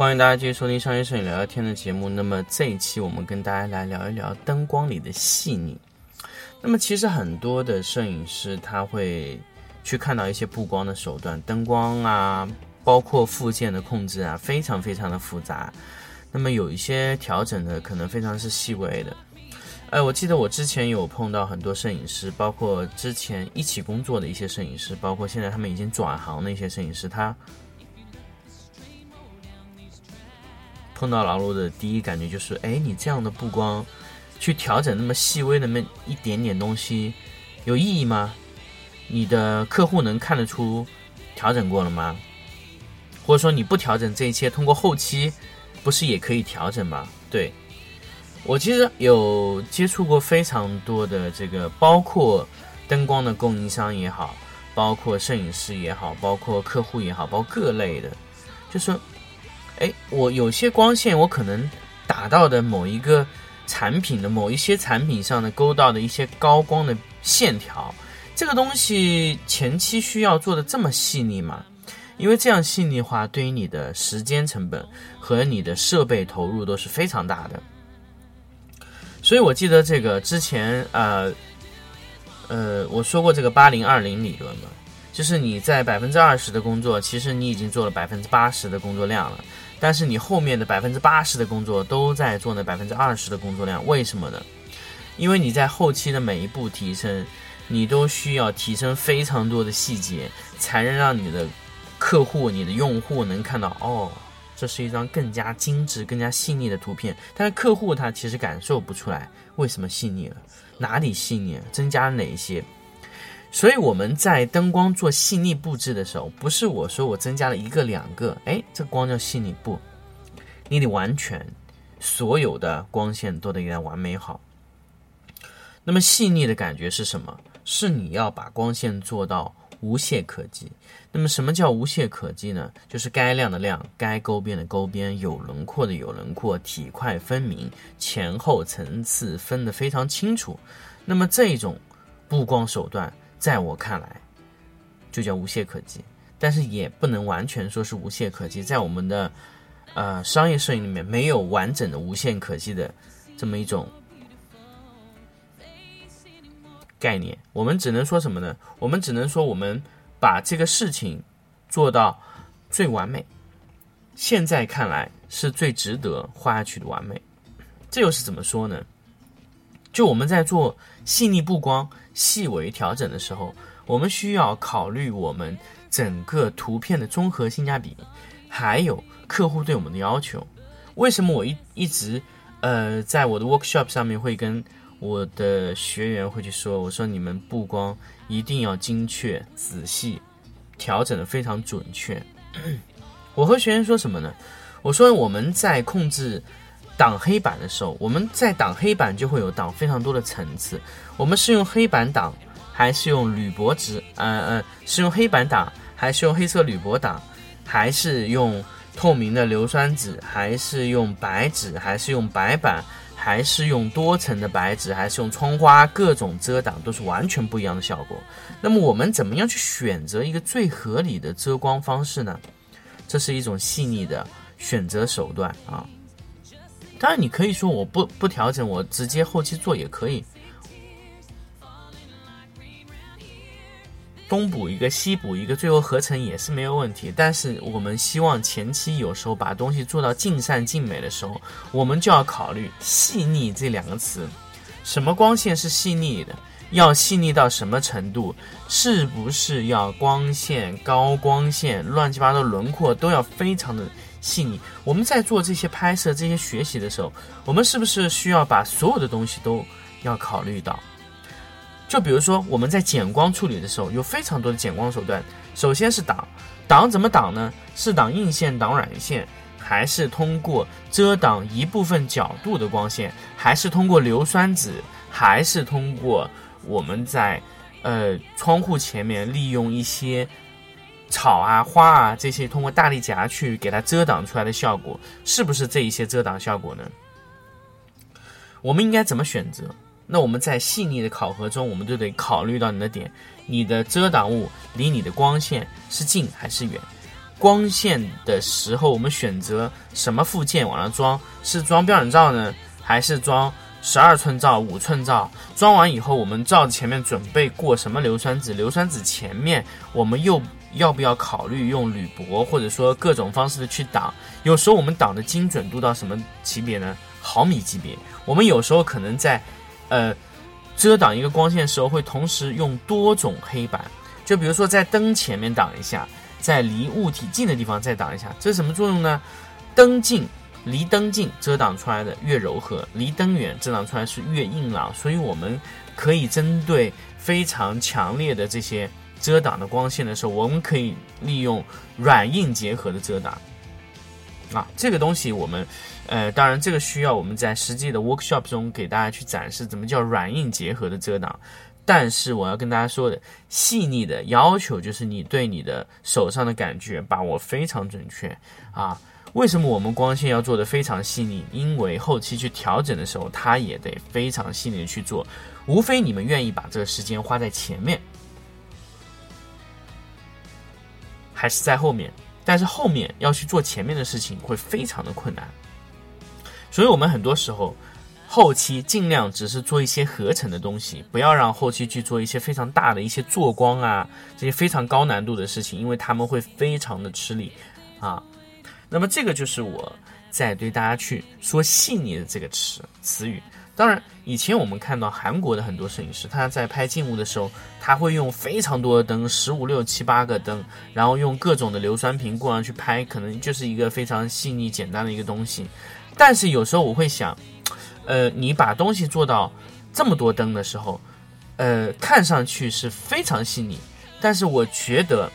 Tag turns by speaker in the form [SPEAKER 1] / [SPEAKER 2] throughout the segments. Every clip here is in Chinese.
[SPEAKER 1] 欢迎大家继续收听《商业摄影聊聊天》的节目。那么这一期我们跟大家来聊一聊灯光里的细腻。那么其实很多的摄影师他会去看到一些布光的手段，灯光啊，包括附件的控制啊，非常非常的复杂。那么有一些调整的可能非常是细微的。哎，我记得我之前有碰到很多摄影师，包括之前一起工作的一些摄影师，包括现在他们已经转行的一些摄影师，他。碰到老陆的第一感觉就是，哎，你这样的布光，去调整那么细微的那一点点东西，有意义吗？你的客户能看得出调整过了吗？或者说你不调整这一切，通过后期不是也可以调整吗？对，我其实有接触过非常多的这个，包括灯光的供应商也好，包括摄影师也好，包括客户也好，包括各类的，就是。哎，我有些光线，我可能打到的某一个产品的某一些产品上的勾到的一些高光的线条，这个东西前期需要做的这么细腻吗？因为这样细腻化，对于你的时间成本和你的设备投入都是非常大的。所以我记得这个之前，呃，呃，我说过这个八零二零理论嘛，就是你在百分之二十的工作，其实你已经做了百分之八十的工作量了。但是你后面的百分之八十的工作都在做那百分之二十的工作量，为什么呢？因为你在后期的每一步提升，你都需要提升非常多的细节，才能让你的客户、你的用户能看到哦，这是一张更加精致、更加细腻的图片。但是客户他其实感受不出来为什么细腻了，哪里细腻，增加了哪一些。所以我们在灯光做细腻布置的时候，不是我说我增加了一个两个，哎，这光叫细腻布？你得完全所有的光线都得给它完美好。那么细腻的感觉是什么？是你要把光线做到无懈可击。那么什么叫无懈可击呢？就是该亮的亮，该勾边的勾边，有轮廓的有轮廓，体块分明，前后层次分得非常清楚。那么这种布光手段。在我看来，就叫无懈可击，但是也不能完全说是无懈可击。在我们的呃商业摄影里面，没有完整的无懈可击的这么一种概念。我们只能说什么呢？我们只能说我们把这个事情做到最完美。现在看来是最值得画下去的完美。这又是怎么说呢？就我们在做细腻布光。细微调整的时候，我们需要考虑我们整个图片的综合性价比，还有客户对我们的要求。为什么我一一直呃在我的 workshop 上面会跟我的学员会去说，我说你们布光一定要精确、仔细，调整的非常准确。我和学员说什么呢？我说我们在控制。挡黑板的时候，我们在挡黑板就会有挡非常多的层次。我们是用黑板挡，还是用铝箔纸？呃呃，是用黑板挡，还是用黑色铝箔挡？还是用透明的硫酸纸？还是用白纸？还是用白板？还是用多层的白纸？还是用窗花？各种遮挡都是完全不一样的效果。那么我们怎么样去选择一个最合理的遮光方式呢？这是一种细腻的选择手段啊。当然，你可以说我不不调整，我直接后期做也可以，东补一个西补一个，最后合成也是没有问题。但是我们希望前期有时候把东西做到尽善尽美的时候，我们就要考虑细腻这两个词。什么光线是细腻的？要细腻到什么程度？是不是要光线高光线乱七八糟轮廓都要非常的？细腻。我们在做这些拍摄、这些学习的时候，我们是不是需要把所有的东西都要考虑到。就比如说我们在减光处理的时候，有非常多的减光手段。首先是挡，挡怎么挡呢？是挡硬线，挡软线，还是通过遮挡一部分角度的光线，还是通过硫酸纸，还是通过我们在呃窗户前面利用一些。草啊、花啊这些，通过大力夹去给它遮挡出来的效果，是不是这一些遮挡效果呢？我们应该怎么选择？那我们在细腻的考核中，我们就得考虑到你的点：你的遮挡物离你的光线是近还是远？光线的时候，我们选择什么附件往上装？是装标准罩呢，还是装十二寸罩、五寸罩？装完以后，我们罩子前面准备过什么硫酸纸？硫酸纸前面我们又。要不要考虑用铝箔，或者说各种方式的去挡？有时候我们挡的精准度到什么级别呢？毫米级别。我们有时候可能在，呃，遮挡一个光线的时候，会同时用多种黑板。就比如说在灯前面挡一下，在离物体近的地方再挡一下。这是什么作用呢？灯近，离灯近遮挡出来的越柔和，离灯远遮挡出来是越硬朗。所以我们可以针对非常强烈的这些。遮挡的光线的时候，我们可以利用软硬结合的遮挡啊，这个东西我们，呃，当然这个需要我们在实际的 workshop 中给大家去展示怎么叫软硬结合的遮挡。但是我要跟大家说的，细腻的要求就是你对你的手上的感觉把握非常准确啊。为什么我们光线要做的非常细腻？因为后期去调整的时候，它也得非常细腻的去做。无非你们愿意把这个时间花在前面。还是在后面，但是后面要去做前面的事情会非常的困难，所以我们很多时候后期尽量只是做一些合成的东西，不要让后期去做一些非常大的一些做光啊这些非常高难度的事情，因为他们会非常的吃力啊。那么这个就是我在对大家去说细腻的这个词词语。当然，以前我们看到韩国的很多摄影师，他在拍静物的时候，他会用非常多的灯，十五六七八个灯，然后用各种的硫酸瓶过上去拍，可能就是一个非常细腻简单的一个东西。但是有时候我会想，呃，你把东西做到这么多灯的时候，呃，看上去是非常细腻，但是我觉得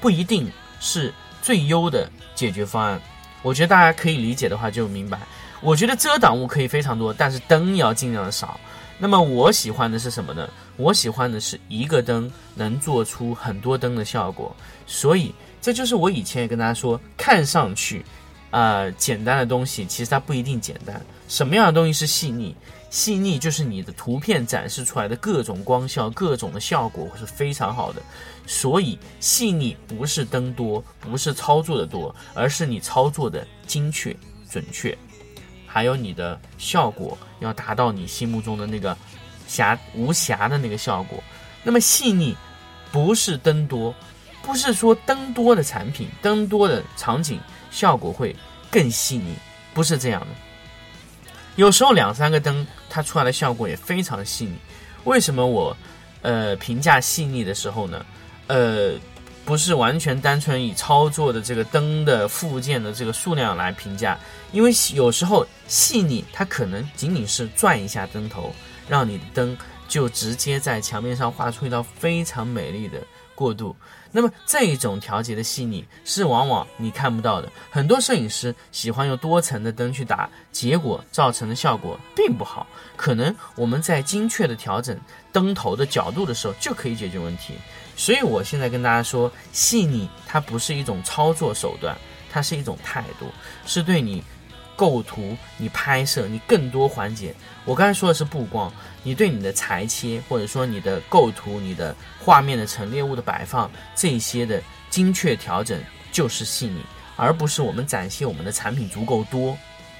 [SPEAKER 1] 不一定是最优的解决方案。我觉得大家可以理解的话就明白。我觉得遮挡物可以非常多，但是灯要尽量的少。那么我喜欢的是什么呢？我喜欢的是一个灯能做出很多灯的效果。所以这就是我以前也跟大家说，看上去，呃，简单的东西其实它不一定简单。什么样的东西是细腻？细腻就是你的图片展示出来的各种光效、各种的效果是非常好的。所以细腻不是灯多，不是操作的多，而是你操作的精确、准确。还有你的效果要达到你心目中的那个瑕无瑕的那个效果。那么细腻不是灯多，不是说灯多的产品、灯多的场景效果会更细腻，不是这样的。有时候两三个灯它出来的效果也非常细腻。为什么我呃评价细腻的时候呢？呃。不是完全单纯以操作的这个灯的附件的这个数量来评价，因为有时候细腻它可能仅仅是转一下灯头，让你的灯就直接在墙面上画出一道非常美丽的过渡。那么这一种调节的细腻是往往你看不到的。很多摄影师喜欢用多层的灯去打，结果造成的效果并不好。可能我们在精确的调整灯头的角度的时候就可以解决问题。所以，我现在跟大家说，细腻它不是一种操作手段，它是一种态度，是对你构图、你拍摄、你更多环节。我刚才说的是布光，你对你的裁切，或者说你的构图、你的画面的陈列物的摆放这些的精确调整，就是细腻，而不是我们展现我们的产品足够多。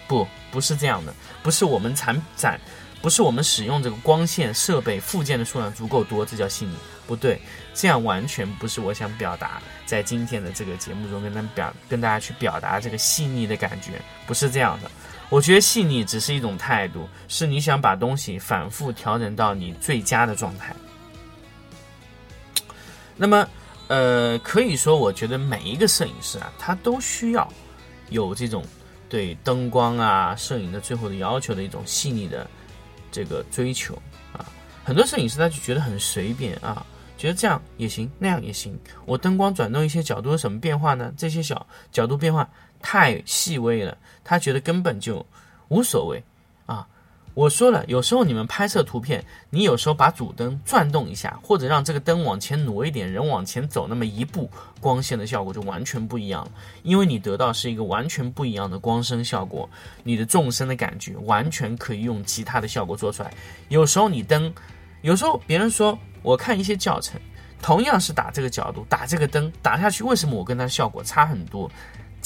[SPEAKER 1] 不，不是这样的，不是我们产展，不是我们使用这个光线设备附件的数量足够多，这叫细腻。不对，这样完全不是我想表达在今天的这个节目中跟大家表跟大家去表达这个细腻的感觉，不是这样的。我觉得细腻只是一种态度，是你想把东西反复调整到你最佳的状态。那么，呃，可以说，我觉得每一个摄影师啊，他都需要有这种对灯光啊、摄影的最后的要求的一种细腻的。这个追求啊。很多摄影师他就觉得很随便啊，觉得这样也行，那样也行。我灯光转动一些角度有什么变化呢？这些小角度变化太细微了，他觉得根本就无所谓。我说了，有时候你们拍摄图片，你有时候把主灯转动一下，或者让这个灯往前挪一点，人往前走那么一步，光线的效果就完全不一样了。因为你得到是一个完全不一样的光声效果，你的纵深的感觉完全可以用其他的效果做出来。有时候你灯，有时候别人说我看一些教程，同样是打这个角度，打这个灯打下去，为什么我跟它的效果差很多？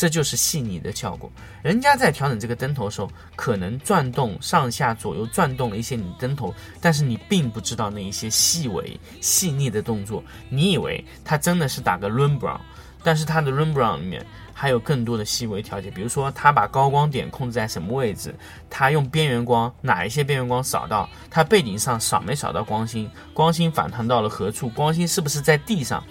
[SPEAKER 1] 这就是细腻的效果。人家在调整这个灯头的时候，可能转动上下左右转动了一些你灯头，但是你并不知道那一些细微细腻的动作。你以为它真的是打个 r a i n b r o w n 但是它的 r a i n b r o w n 里面还有更多的细微调节，比如说它把高光点控制在什么位置，它用边缘光哪一些边缘光扫到，它背景上扫没扫到光芯，光芯反弹到了何处，光芯是不是在地上。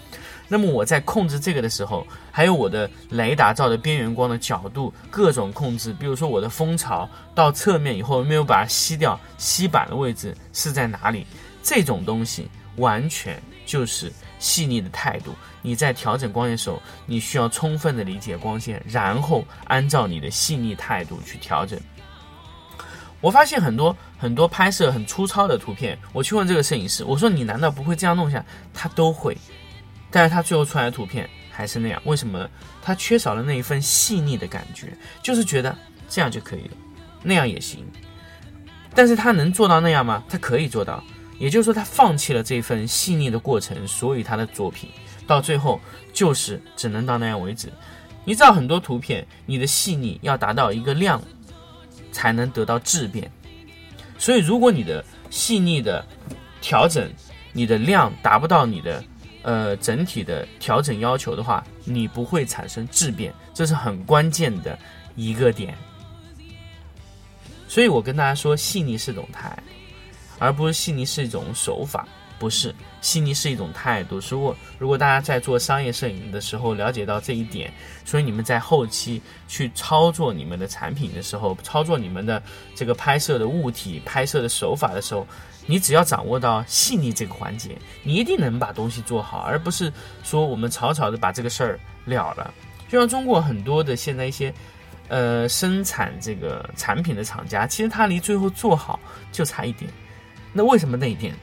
[SPEAKER 1] 那么我在控制这个的时候，还有我的雷达照的边缘光的角度，各种控制，比如说我的蜂巢到侧面以后没有把它吸掉，吸板的位置是在哪里？这种东西完全就是细腻的态度。你在调整光线的时候，你需要充分的理解光线，然后按照你的细腻态度去调整。我发现很多很多拍摄很粗糙的图片，我去问这个摄影师，我说你难道不会这样弄一下？他都会。但是他最后出来的图片还是那样，为什么？他缺少了那一份细腻的感觉，就是觉得这样就可以了，那样也行。但是他能做到那样吗？他可以做到，也就是说他放弃了这份细腻的过程，所以他的作品到最后就是只能到那样为止。你知道很多图片，你的细腻要达到一个量，才能得到质变。所以如果你的细腻的调整，你的量达不到你的。呃，整体的调整要求的话，你不会产生质变，这是很关键的一个点。所以我跟大家说，细腻是一种态度，而不是细腻是一种手法，不是细腻是一种态度。如果如果大家在做商业摄影的时候了解到这一点，所以你们在后期去操作你们的产品的时候，操作你们的这个拍摄的物体、拍摄的手法的时候。你只要掌握到细腻这个环节，你一定能把东西做好，而不是说我们草草的把这个事儿了了。就像中国很多的现在一些，呃，生产这个产品的厂家，其实他离最后做好就差一点。那为什么那一点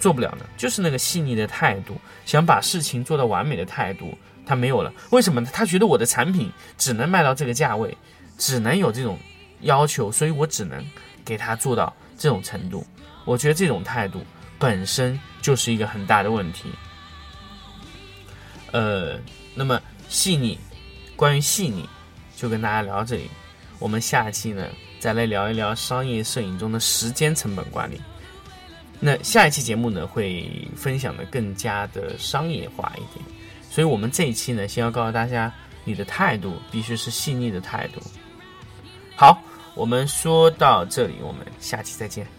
[SPEAKER 1] 做不了呢？就是那个细腻的态度，想把事情做到完美的态度，他没有了。为什么呢？他觉得我的产品只能卖到这个价位，只能有这种要求，所以我只能给他做到这种程度。我觉得这种态度本身就是一个很大的问题。呃，那么细腻，关于细腻，就跟大家聊到这里。我们下期呢，再来聊一聊商业摄影中的时间成本管理。那下一期节目呢，会分享的更加的商业化一点。所以我们这一期呢，先要告诉大家，你的态度必须是细腻的态度。好，我们说到这里，我们下期再见。